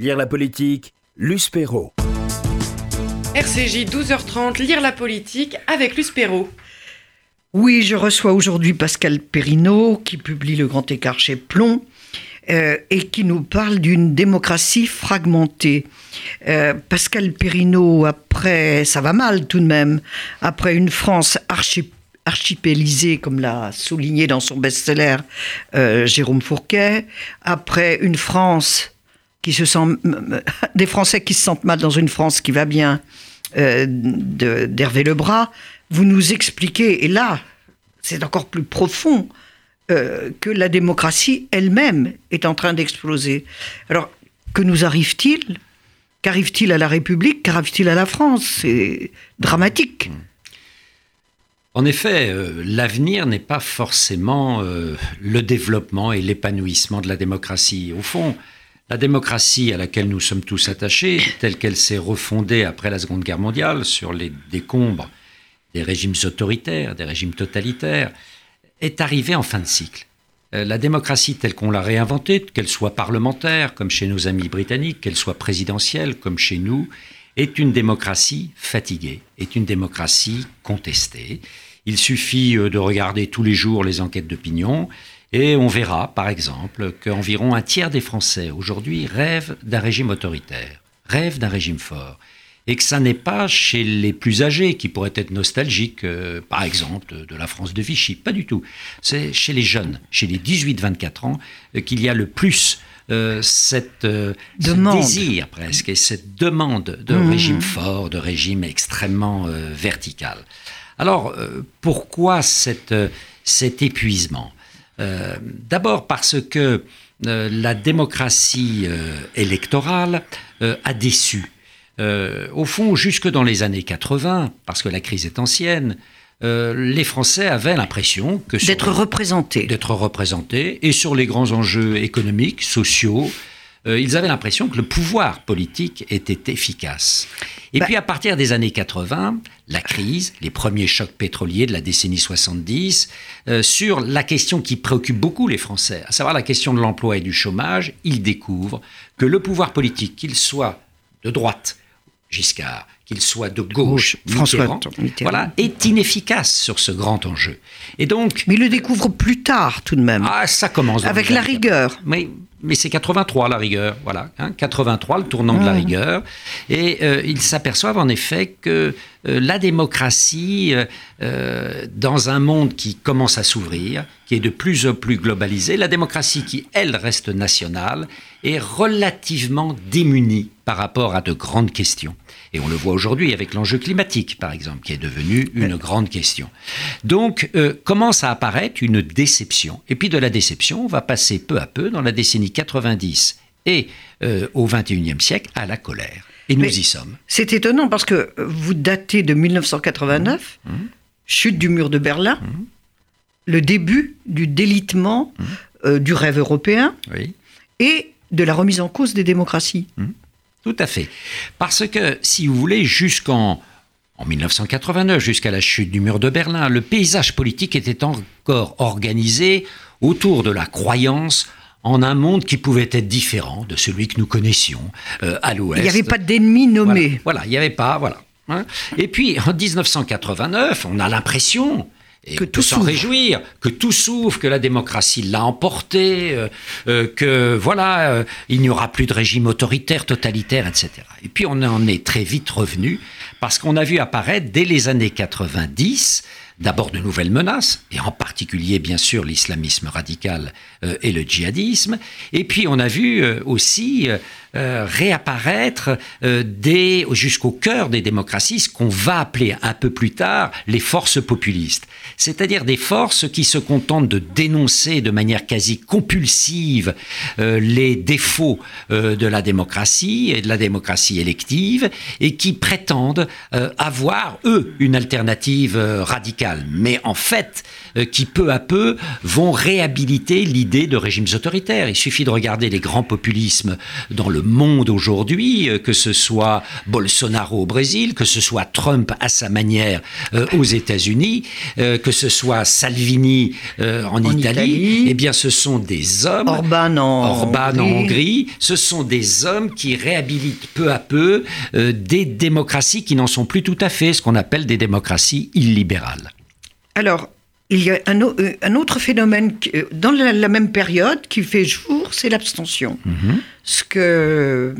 Lire la politique, Luce Perrault. RCJ 12h30, Lire la politique avec Luce Perrault. Oui, je reçois aujourd'hui Pascal Perrineau qui publie Le Grand Écart chez Plomb euh, et qui nous parle d'une démocratie fragmentée. Euh, Pascal Perrineau, après, ça va mal tout de même, après une France archi archipélisée, comme l'a souligné dans son best-seller euh, Jérôme Fourquet, après une France qui se sent, des Français qui se sentent mal dans une France qui va bien, euh, d'Hervé Lebras, vous nous expliquez, et là, c'est encore plus profond, euh, que la démocratie elle-même est en train d'exploser. Alors, que nous arrive-t-il? Qu'arrive-t-il à la République? Qu'arrive-t-il à la France? C'est dramatique. En effet, euh, l'avenir n'est pas forcément euh, le développement et l'épanouissement de la démocratie. Au fond, la démocratie à laquelle nous sommes tous attachés, telle qu'elle s'est refondée après la Seconde Guerre mondiale sur les décombres des régimes autoritaires, des régimes totalitaires, est arrivée en fin de cycle. Euh, la démocratie telle qu'on l'a réinventée, qu'elle soit parlementaire, comme chez nos amis britanniques, qu'elle soit présidentielle, comme chez nous, est une démocratie fatiguée, est une démocratie contestée. Il suffit euh, de regarder tous les jours les enquêtes d'opinion et on verra, par exemple, qu'environ un tiers des Français aujourd'hui rêvent d'un régime autoritaire, rêvent d'un régime fort. Et que ça n'est pas chez les plus âgés qui pourraient être nostalgiques, euh, par exemple, de la France de Vichy. Pas du tout. C'est chez les jeunes, chez les 18-24 ans, euh, qu'il y a le plus euh, cette, ce désir presque et cette demande de mmh. régime fort, de régime extrêmement vertical. Alors, pourquoi cette, cet épuisement? Euh, d'abord parce que euh, la démocratie euh, électorale a déçu. au fond, jusque dans les années 80, parce que la crise est ancienne, les Français avaient l'impression que d'être représentés, d'être représentés, et sur les grands enjeux économiques, sociaux, euh, ils avaient l'impression que le pouvoir politique était efficace. Et bah puis à partir des années 80, la crise, les premiers chocs pétroliers de la décennie 70, euh, sur la question qui préoccupe beaucoup les Français, à savoir la question de l'emploi et du chômage, ils découvrent que le pouvoir politique, qu'il soit de droite, Giscard, qu'il soit de gauche, François voilà, est inefficace sur ce grand enjeu. Et donc, mais il le découvre plus tard tout de même. Ah, ça commence avec la rigueur. Mais mais c'est 83 la rigueur, voilà, 83 hein, le tournant de la rigueur, et euh, ils s'aperçoivent en effet que euh, la démocratie, euh, dans un monde qui commence à s'ouvrir, qui est de plus en plus globalisé, la démocratie qui elle reste nationale est relativement démunie par rapport à de grandes questions. Et on le voit aujourd'hui avec l'enjeu climatique, par exemple, qui est devenu une grande question. Donc, euh, commence à apparaître une déception. Et puis de la déception, on va passer peu à peu, dans la décennie 90 et euh, au 21e siècle, à la colère. Et nous y sommes. C'est étonnant parce que vous datez de 1989, mmh. chute du mur de Berlin, mmh. le début du délitement mmh. euh, du rêve européen et de la remise en cause des démocraties. Tout à fait. Parce que, si vous voulez, jusqu'en en 1989, jusqu'à la chute du mur de Berlin, le paysage politique était encore organisé autour de la croyance en un monde qui pouvait être différent de celui que nous connaissions euh, à l'ouest. Il n'y avait pas d'ennemis nommés. Voilà, il n'y avait pas, voilà. Hein. Et puis en 1989, on a l'impression, et que tout s'en réjouir, que tout s'ouvre, que la démocratie l'a emporté, euh, euh, que voilà, euh, il n'y aura plus de régime autoritaire, totalitaire, etc. Et puis on en est très vite revenu parce qu'on a vu apparaître dès les années 90 d'abord de nouvelles menaces, et en particulier bien sûr l'islamisme radical et le djihadisme, et puis on a vu aussi euh, réapparaître euh, jusqu'au cœur des démocraties, ce qu'on va appeler un peu plus tard les forces populistes, c'est-à-dire des forces qui se contentent de dénoncer de manière quasi compulsive euh, les défauts de la démocratie et de la démocratie élective, et qui prétendent avoir, eux, une alternative radicale. Mais en fait, euh, qui peu à peu vont réhabiliter l'idée de régimes autoritaires. Il suffit de regarder les grands populismes dans le monde aujourd'hui, euh, que ce soit Bolsonaro au Brésil, que ce soit Trump à sa manière euh, aux États-Unis, que ce soit Salvini en, Italie, eh bien ce sont des hommes, Orban en, Orban en Hongrie, ce sont des hommes qui réhabilitent peu à peu des démocraties qui n'en sont plus tout à fait ce qu'on appelle des démocraties illibérales. Alors, il y a un, un autre phénomène dans la, la, même période qui fait jour, c'est l'abstention. -hmm. Ce que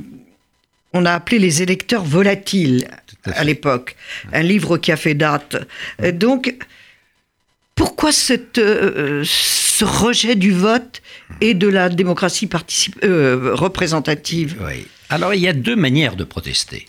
on a appelé les électeurs volatiles à, à l'époque. Un livre qui a fait date. Donc, pourquoi cette, euh, ce rejet du vote et de la démocratie euh, représentative? Oui. Alors, il y a deux manières de protester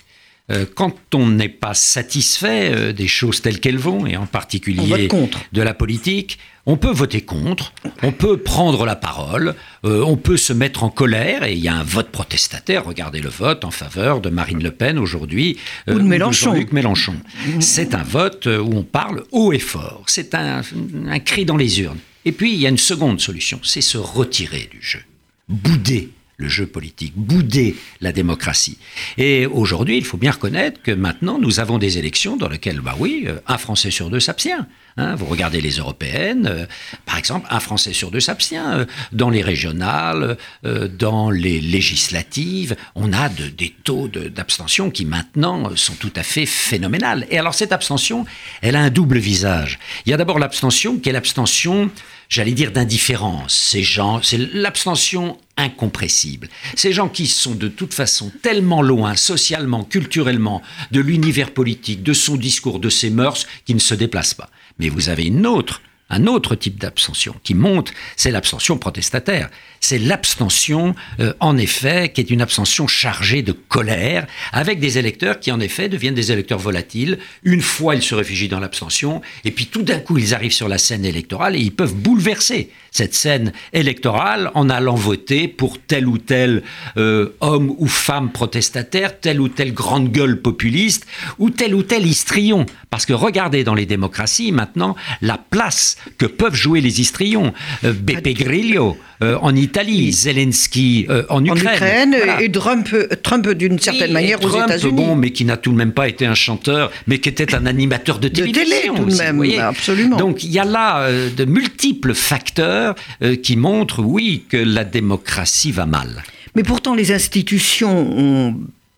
quand on n'est pas satisfait des choses telles qu'elles vont, et en particulier de la politique, on peut voter contre, on peut prendre la parole, euh, on peut se mettre en colère, et il y a un vote protestataire. Regardez le vote en faveur de Marine Le Pen aujourd'hui, euh, ou de Mélenchon. Jean-Luc Mélenchon. C'est un vote où on parle haut et fort. C'est un, un cri dans les urnes. Et puis, il y a une seconde solution, c'est se retirer du jeu, bouder le jeu politique, bouder la démocratie. Et aujourd'hui, il faut bien reconnaître que maintenant, nous avons des élections dans lesquelles, bah oui, un Français sur deux s'abstient. Hein, vous regardez les européennes, euh, par exemple, un Français sur deux s'abstient. Euh, dans les régionales, euh, dans les législatives, on a de, des taux d'abstention qui maintenant sont tout à fait phénoménales. Et alors cette abstention, elle a un double visage. Il y a d'abord l'abstention qui est l'abstention, j'allais dire, d'indifférence. Ces gens, c'est l'abstention incompressible. Ces gens qui sont de toute façon tellement loin, socialement, culturellement, de l'univers politique, de son discours, de ses mœurs, qui ne se déplacent pas. Mais vous avez une autre, un autre type d'abstention qui monte, c'est l'abstention protestataire. C'est l'abstention, euh, en effet, qui est une abstention chargée de colère, avec des électeurs qui, en effet, deviennent des électeurs volatiles. Une fois, ils se réfugient dans l'abstention, et puis tout d'un coup, ils arrivent sur la scène électorale et ils peuvent bouleverser cette scène électorale en allant voter pour tel ou tel euh, homme ou femme protestataire, telle ou telle grande gueule populiste, ou tel ou tel histrion. Parce que regardez dans les démocraties maintenant la place que peuvent jouer les histrions. Euh, Beppe Grillo euh, en Italie, Zelensky euh, en Ukraine. En Ukraine voilà. et Trump, Trump d'une certaine manière et Trump, aux États-Unis. bon, mais qui n'a tout de même pas été un chanteur, mais qui était un animateur de télévision. De télé, tout de même, vous voyez. absolument. Donc il y a là euh, de multiples facteurs euh, qui montrent, oui, que la démocratie va mal. Mais pourtant, les institutions ont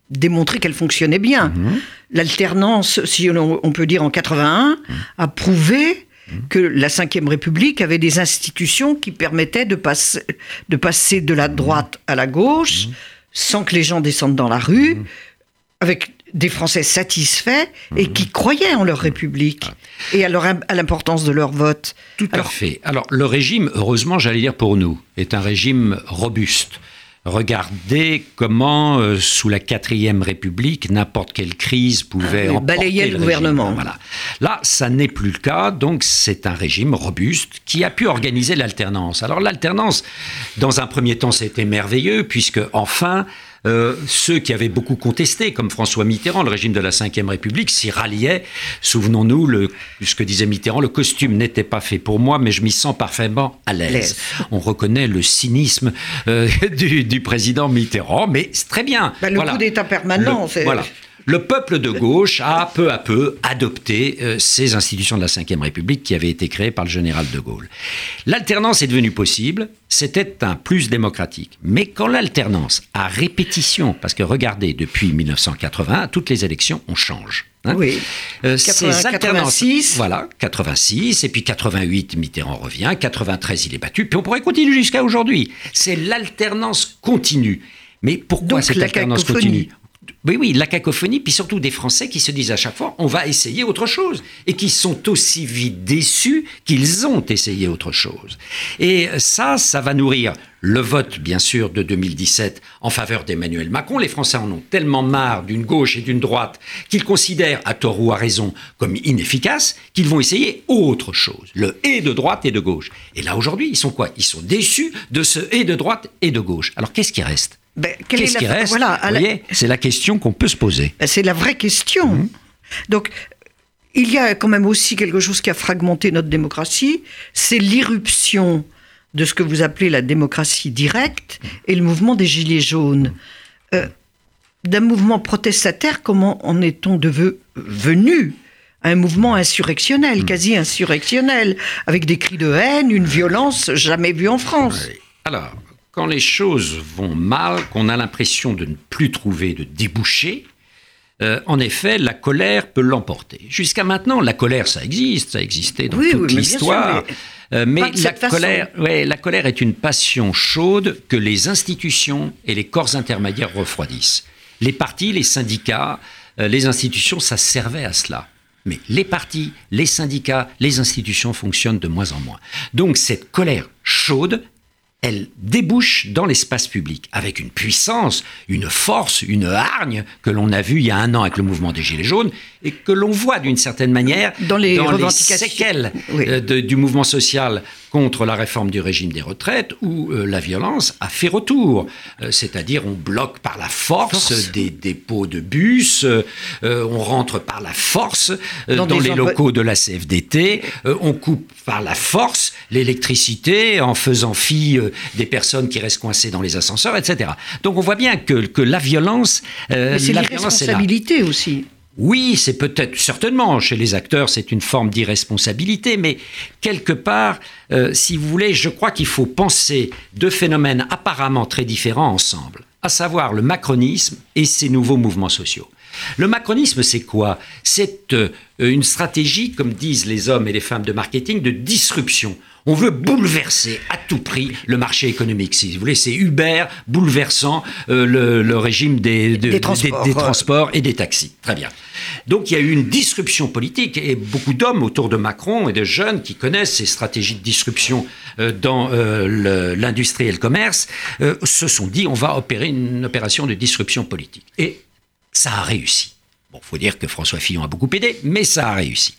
démontré qu'elles fonctionnaient bien. Mhm. Mmh. L'alternance, si on, on, peut dire en 81, mmh. a prouvé que la Ve République avait des institutions qui permettaient de passer de, passer de la droite à la gauche mmh. sans que les gens descendent dans la rue, avec des Français satisfaits et qui croyaient en leur République et à, leur, à l'importance de leur vote. Tout Alors, à fait. Alors le régime, heureusement, j'allais dire pour nous, est un régime robuste. Regardez comment, euh, sous la quatrième République, n'importe quelle crise pouvait euh, balayer le, le gouvernement. Voilà. Là, ça n'est plus le cas, donc c'est un régime robuste qui a pu organiser l'alternance. Alors l'alternance, dans un premier temps, c'était merveilleux, puisque enfin, euh, ceux qui avaient beaucoup contesté, comme François Mitterrand, le régime de la Ve République, s'y ralliaient. Souvenons-nous, le, ce que disait Mitterrand, le costume n'était pas fait pour moi, mais je m'y sens parfaitement à l'aise. On reconnaît le cynisme euh, du, du, président Mitterrand, mais c'est très bien. Ben, le voilà. coup d'État permanent, c'est... Voilà. Le peuple de gauche a peu à peu adopté euh, ces institutions de la Ve République qui avaient été créées par le général de Gaulle. L'alternance est devenue possible, c'était un plus démocratique. Mais quand l'alternance, à répétition, parce que regardez, depuis 1980, toutes les élections, on change. Hein oui. Euh, 80, 86. Voilà, 86, et puis 88, Mitterrand revient, 93, il est battu, puis on pourrait continuer jusqu'à aujourd'hui. C'est l'alternance continue. Mais pourquoi Donc, cette alternance continue? Oui, oui, la cacophonie, puis surtout des Français qui se disent à chaque fois, on va essayer autre chose, et qui sont aussi vite déçus qu'ils ont essayé autre chose. Et ça, ça va nourrir le vote, bien sûr, de 2017 en faveur d'Emmanuel Macron. Les Français en ont tellement marre d'une gauche et d'une droite qu'ils considèrent, à tort ou à raison, comme inefficaces, qu'ils vont essayer autre chose. Le et de droite et de gauche. Et là, aujourd'hui, ils sont quoi? Ils sont déçus de ce et de droite et de gauche. Alors, qu'est-ce qui reste? Ben, Qu'est-ce qui reste voilà, c'est la question qu'on peut se poser. Ben, c'est la vraie question. Mhm. Donc, il y a quand même aussi quelque chose qui a fragmenté notre démocratie, c'est l'irruption de ce que vous appelez la démocratie directe et le mouvement des Gilets jaunes. Euh, D'un mouvement protestataire, comment en est-on devenu un mouvement insurrectionnel, Hmm. quasi insurrectionnel, avec des cris de haine, une violence jamais vue en France Oui. Alors, quand les choses vont mal, qu'on a l'impression de ne plus trouver de débouché, euh, en effet, la colère peut l'emporter. Jusqu'à maintenant, la colère, ça existe, ça existait dans Oui, toute oui, mais l'histoire. sûr, Euh, mais la colère, ouais, la colère est une passion chaude que les institutions et les corps intermédiaires refroidissent. Les partis, les syndicats, euh, les institutions, ça servait à cela. Mais les partis, les syndicats, les institutions fonctionnent de moins en moins. Donc cette colère chaude, elle débouche dans l'espace public avec une puissance, une force, une hargne que l'on a vu il y a un an avec le mouvement des Gilets jaunes et que l'on voit d'une certaine manière Dans les revendications. séquelles Oui. euh, de- du mouvement social contre la réforme du régime des retraites où euh, la violence a fait retour. Euh, C'est-à-dire on bloque par la force, Force. des dépôts de bus, euh, on rentre par la force Dans dans, les locaux de la CFDT, on coupe par la force l'électricité en faisant fi des personnes qui restent coincées dans les ascenseurs, etc. Donc on voit bien que, que la violence, euh, Mais c'est la l'irresponsabilité aussi. Oui, c'est peut-être, certainement, chez les acteurs, c'est une forme d'irresponsabilité, mais quelque part, euh, si vous voulez, je crois qu'il faut penser deux phénomènes apparemment très différents ensemble, à savoir le macronisme et ses nouveaux mouvements sociaux. Le macronisme, c'est quoi? C'est euh, une stratégie, comme disent les hommes et les femmes de marketing, de disruption. On veut bouleverser à tout prix le marché économique, si vous voulez. C'est Uber bouleversant euh, le, le régime des, de- Des transports. des transports et des taxis. Très bien. Donc il y a eu une disruption politique et beaucoup d'hommes autour de Macron et de jeunes qui connaissent ces stratégies de disruption euh, dans euh, l'industrie et le commerce euh, se sont dit on va opérer une opération de disruption politique. Et ça a réussi. Bon, faut dire que François Fillon a beaucoup aidé, mais ça a réussi.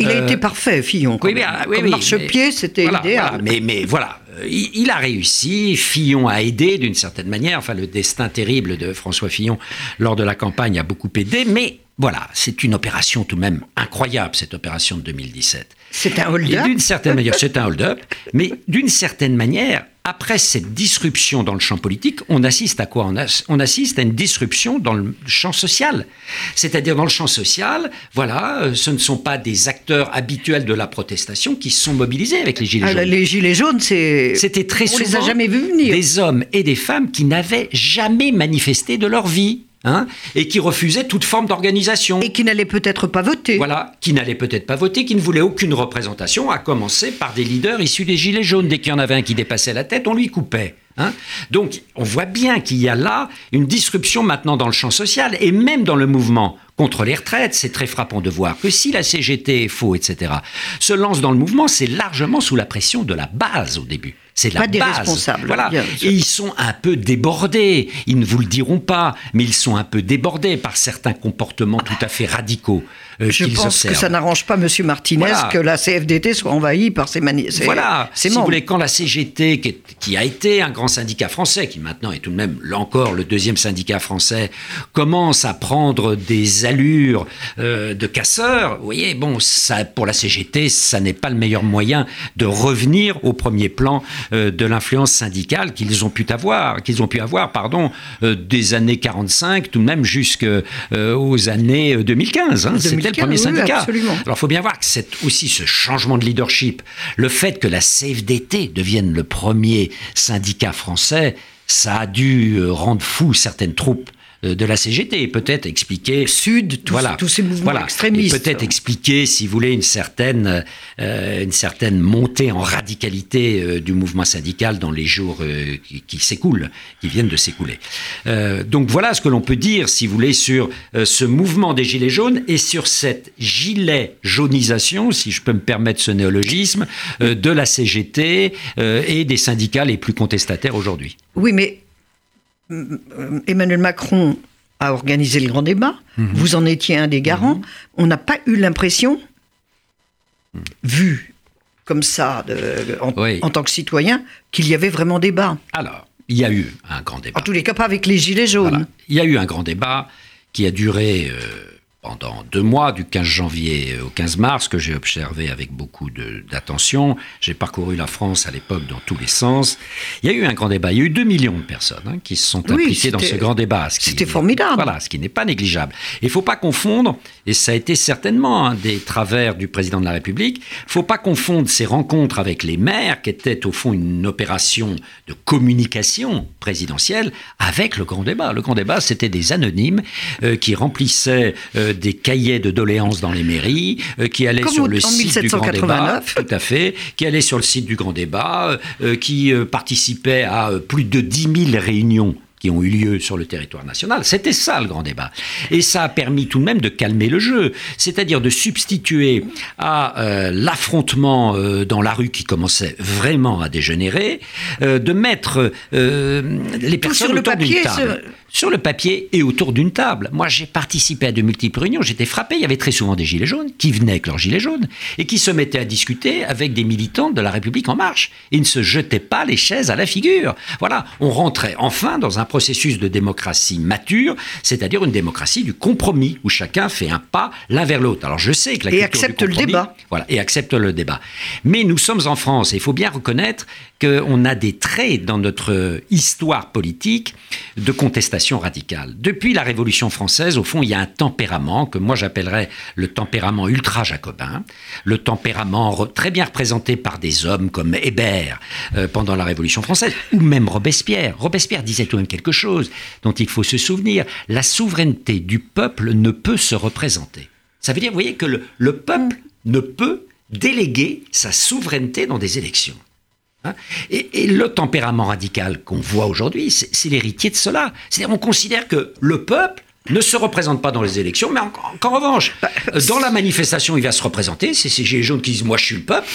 Il a Euh, été parfait, Fillon. quand oui, mais, ah, oui, Comme oui, marchepied, c'était voilà, idéal. voilà. mais, mais voilà, il, il a réussi. Fillon a aidé d'une certaine manière. Enfin, le destin terrible de François Fillon lors de la campagne a beaucoup aidé. Mais voilà, c'est une opération tout de même incroyable, cette opération de 2017. C'est un hold-up. d'une certaine manière, c'est un hold-up, mais d'une certaine manière, après cette disruption dans le champ politique, on assiste à quoi? On, as- on assiste à une disruption dans le champ social. C'est-à-dire dans le champ social, voilà, euh, ce ne sont pas des acteurs habituels de la protestation qui se sont mobilisés avec les Gilets Ah, jaunes. les gilets jaunes, c'est. C'était très On souvent les a jamais vus venir. des hommes et des femmes qui n'avaient jamais manifesté de leur vie. hein, et qui refusaient toute forme d'organisation. Et qui n'allaient peut-être pas voter. Voilà, qui n'allaient peut-être pas voter, qui ne voulaient aucune représentation, à commencer par des leaders issus des Gilets jaunes. Dès qu'il y en avait un qui dépassait la tête, on lui coupait. Hein. Donc, on voit bien qu'il y a là une disruption maintenant dans le champ social et même dans le mouvement contre les retraites. C'est très frappant de voir que si la CGT est faux, etc., se lance dans le mouvement, c'est largement sous la pression de la base au début. C'est la Pas des base. responsables, Voilà. Et ils sont un peu débordés. Ils ne vous le diront pas, mais ils sont un peu débordés par certains comportements tout à fait radicaux Je qu'ils pense observent. que ça n'arrange pas M. Martinez Voilà. que la CFDT soit envahie par ses, mani- ses- Voilà, ses si vous voulez, quand la CGT, qui, est- qui a été un grand syndicat français, qui maintenant est tout de même, là encore, le deuxième syndicat français, commence à prendre des allures euh, de casseurs, vous voyez, bon, ça, pour la CGT, ça n'est pas le meilleur moyen de revenir au premier plan euh, de l'influence syndicale qu'ils ont pu avoir, qu'ils ont pu avoir, pardon, euh, des années 45, tout de même jusqu'aux années euh, 2015. hein. C'était le 2015, premier oui, syndicat. absolument. Alors, il faut bien voir que c'est aussi ce changement de leadership, le fait que la CFDT devienne le premier syndicat français, ça a dû euh, rendre fou certaines troupes de la CGT et peut-être expliquer Sud, tous- tous ces mouvements voilà. extrémistes. Peut-être expliquer, si vous voulez, une certaine, euh, une certaine montée en radicalité euh, du mouvement syndical dans les jours euh, qui, qui s'écoulent, qui viennent de s'écouler. Euh, donc voilà ce que l'on peut dire, si vous voulez, sur euh, ce mouvement des gilets jaunes et sur cette gilet jaunisation, si je peux me permettre ce néologisme, euh, de la CGT euh, et des syndicats les plus contestataires aujourd'hui. Oui, mais euh, Emmanuel Macron a organisé le grand débat. Mhm. Vous en étiez un des garants. On n'a pas eu l'impression, Mhm. vu comme ça, de- en, Oui. en tant que citoyen, qu'il y avait vraiment débat. Alors, il y a eu un grand débat. En tous les cas, pas avec les gilets jaunes. Voilà. Il y a eu un grand débat qui a duré euh, pendant deux mois, du 15 janvier au 15 mars, que j'ai observé avec beaucoup d'attention. J'ai parcouru la France à l'époque dans tous les sens. Il y a eu un grand débat. Il y a eu 2 millions de personnes hein, qui se sont impliquées dans ce grand débat. C'était formidable. Voilà, ce qui n'est pas négligeable. Il ne faut pas confondre, et ça a été certainement un des travers du président de la République, il ne faut pas confondre ces rencontres avec les maires, qui étaient au fond une opération de communication présidentielle, avec le grand débat. Le grand débat, c'était des anonymes euh, qui remplissaient... Euh, des cahiers de doléances dans les mairies, euh, qui allaient sur le site du Grand Débat, tout à fait, qui allaient sur le site du Grand Débat, euh, qui euh, participaient à plus de 10 000 réunions qui ont eu lieu sur le territoire national. C'était ça le grand débat. Et ça a permis tout de même de calmer le jeu, c'est-à-dire de substituer à euh, l'affrontement euh, dans la rue qui commençait vraiment à dégénérer, euh, de mettre les personnes sur le autour table. Sur le papier et autour d'une table. Moi, j'ai participé à de multiples réunions, j'étais frappé, il y avait très souvent des gilets jaunes qui venaient avec leurs gilets jaunes et qui se mettaient à discuter avec des militants de la République en marche. Ils ne se jetaient pas les chaises à la figure. Voilà, on rentrait enfin dans un processus de démocratie mature, c'est-à-dire une démocratie du compromis, où chacun fait un pas l'un vers l'autre. Alors je sais que la et accepte le débat. Voilà, et accepte le débat. Mais nous sommes en France, et il faut bien reconnaître qu'on a des traits dans notre histoire politique de contestation radicale. Depuis la Révolution française, au fond, il y a un tempérament que moi j'appellerais le tempérament ultra-jacobin, le tempérament très bien représenté par des hommes comme Hébert euh, pendant la Révolution française, ou même Robespierre. Robespierre disait tout de même quelque chose dont il faut se souvenir. La souveraineté du peuple ne peut se représenter. Ça veut dire, vous voyez, que le, peuple ne peut déléguer sa souveraineté dans des élections. Hein. et, le tempérament radical qu'on voit aujourd'hui, c'est l'héritier de cela. C'est-à-dire, on considère que le peuple ne se représente pas dans les élections, mais en, revanche, bah, dans la manifestation, il va se représenter. C'est ces gilets jaunes qui disent Moi, je suis le peuple.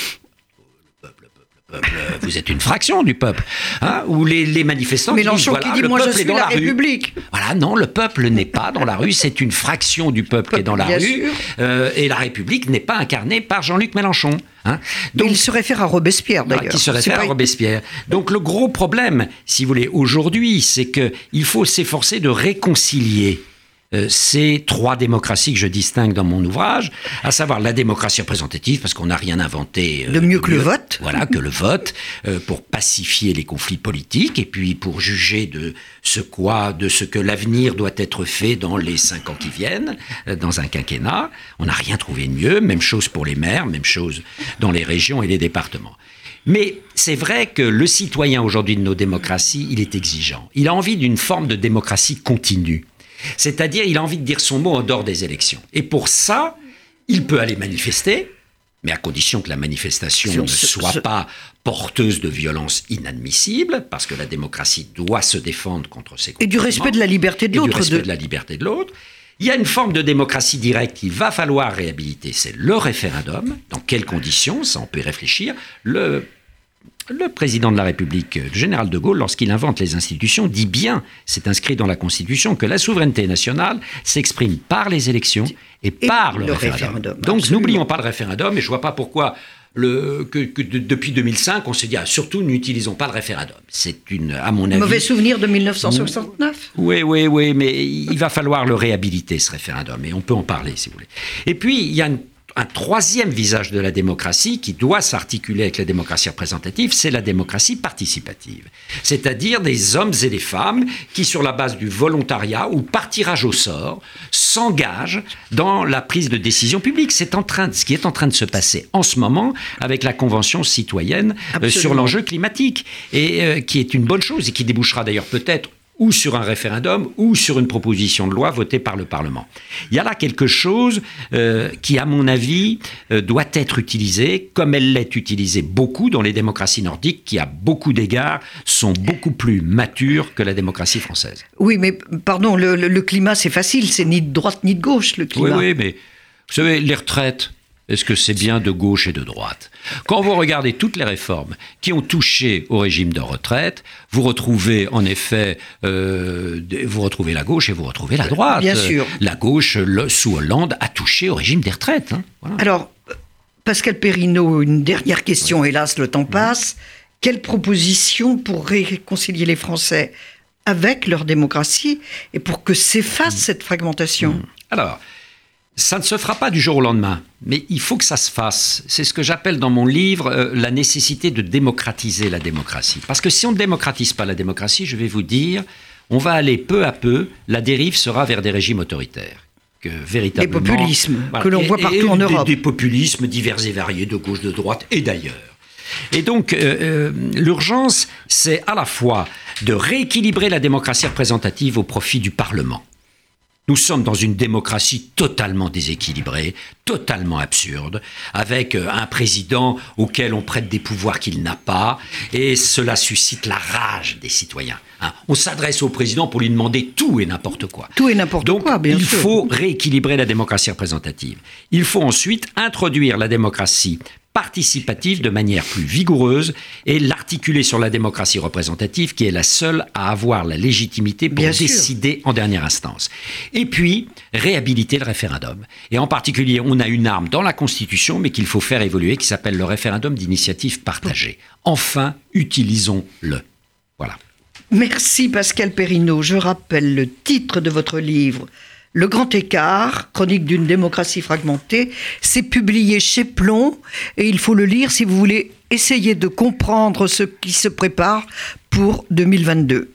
Euh, vous êtes une fraction du peuple. Hein, ou les, les manifestants Mélenchon disent, voilà, qui dit, moi je suis dans la, République. Voilà, non, le peuple n'est pas dans la rue, c'est une fraction du peuple qui est dans la rue. Euh, et la République n'est pas incarnée par Jean-Luc Mélenchon. Hein. Donc, il se réfère à Robespierre d'ailleurs. Qui se réfère à Robespierre. Donc le gros problème, si vous voulez, aujourd'hui, c'est qu'il faut s'efforcer de réconcilier euh, ces trois démocraties que je distingue dans mon ouvrage, à savoir la démocratie représentative, parce qu'on n'a rien inventé euh, de mieux que le vote, voilà, que le vote, euh, pour pacifier les conflits politiques et puis pour juger de ce quoi, de ce que l'avenir doit être fait dans les cinq ans qui viennent, dans un quinquennat. On n'a rien trouvé de mieux. Même chose pour les maires, même chose dans les régions et les départements. Mais c'est vrai que le citoyen aujourd'hui de nos démocraties, il est exigeant. Il a envie d'une forme de démocratie continue. C'est-à-dire, il a envie de dire son mot en dehors des élections. Et pour ça, il peut aller manifester, mais à condition que la manifestation ne soit pas porteuse de violences inadmissibles, parce que la démocratie doit se défendre contre ces Et du respect de la liberté de l'autre. du respect de la liberté de l'autre. Il y a une forme de démocratie directe qu'il va falloir réhabiliter, c'est le référendum. Dans quelles conditions Ça, on peut y réfléchir. Le le président de la République, le général de Gaulle, lorsqu'il invente les institutions, dit bien, c'est inscrit dans la Constitution, que la souveraineté nationale s'exprime par les élections et, par le, référendum. Donc n'oublions pas le référendum, et je ne vois pas pourquoi le, que, depuis 2005, on se dit ah, surtout n'utilisons pas le référendum. C'est une, à mon avis. Mauvais souvenir de 1969 Oui, oui, oui, mais il va falloir le réhabiliter, ce référendum, et on peut en parler si vous voulez. Et puis, il y a une un troisième visage de la démocratie qui doit s'articuler avec la démocratie représentative, c'est la démocratie participative. C'est-à-dire des hommes et des femmes qui, sur la base du volontariat ou par tirage au sort, s'engagent dans la prise de décision publique. C'est en train, ce qui est en train de se passer en ce moment avec la Convention citoyenne euh, sur l'enjeu climatique, et euh, qui est une bonne chose et qui débouchera d'ailleurs peut-être ou sur un référendum ou sur une proposition de loi votée par le Parlement. Il y a là quelque chose euh, qui, à mon avis, euh, doit être utilisé, comme elle l'est utilisée beaucoup dans les démocraties nordiques, qui, à beaucoup d'égards, sont beaucoup plus matures que la démocratie française. Oui, mais pardon, le, le climat, c'est facile, c'est ni de droite ni de gauche, le climat. Oui, oui, mais vous savez, les retraites, est-ce que c'est bien de gauche et de droite Quand vous regardez toutes les réformes qui ont touché au régime de retraite, vous retrouvez en effet, euh, vous retrouvez la gauche et vous retrouvez la droite. Bien sûr. La gauche, sous Hollande, a touché au régime des retraites. Hein. Alors, Pascal Perrineau, une dernière question, hélas, le temps passe. Quelle proposition pour réconcilier les Français avec leur démocratie et pour que s'efface cette fragmentation? Alors, ça ne se fera pas du jour au lendemain, mais il faut que ça se fasse. C'est ce que j'appelle dans mon livre euh, la nécessité de démocratiser la démocratie. Parce que si on ne démocratise pas la démocratie, je vais vous dire, on va aller peu à peu, la dérive sera vers des régimes autoritaires. Que, véritablement, des populismes que l'on voit partout en Europe. Des, populismes divers et variés, de gauche, de droite et d'ailleurs. Et donc, euh, euh, l'urgence, c'est à la fois de rééquilibrer la démocratie représentative au profit du Parlement. Nous sommes dans une démocratie totalement déséquilibrée, totalement absurde, avec euh, un président auquel on prête des pouvoirs qu'il n'a pas, et cela suscite la rage des citoyens. Hein. On s'adresse au président pour lui demander tout et n'importe quoi. Tout et n'importe quoi, bien il sûr. Il faut rééquilibrer la démocratie représentative. Il faut ensuite introduire la démocratie participative de manière plus vigoureuse et l'articuler sur la démocratie représentative qui est la seule à avoir la légitimité pour décider en dernière instance. Et puis, réhabiliter le référendum. Et en particulier, on a une arme dans la Constitution, mais qu'il faut faire évoluer, qui s'appelle le référendum d'initiative partagée. Enfin, utilisons-le. Voilà. Merci Pascal Perrineau. Je rappelle le titre de votre livre, le Grand Écart, chronique d'une démocratie fragmentée, c'est publié chez Plomb et il faut le lire si vous voulez essayer de comprendre ce qui se prépare pour 2022.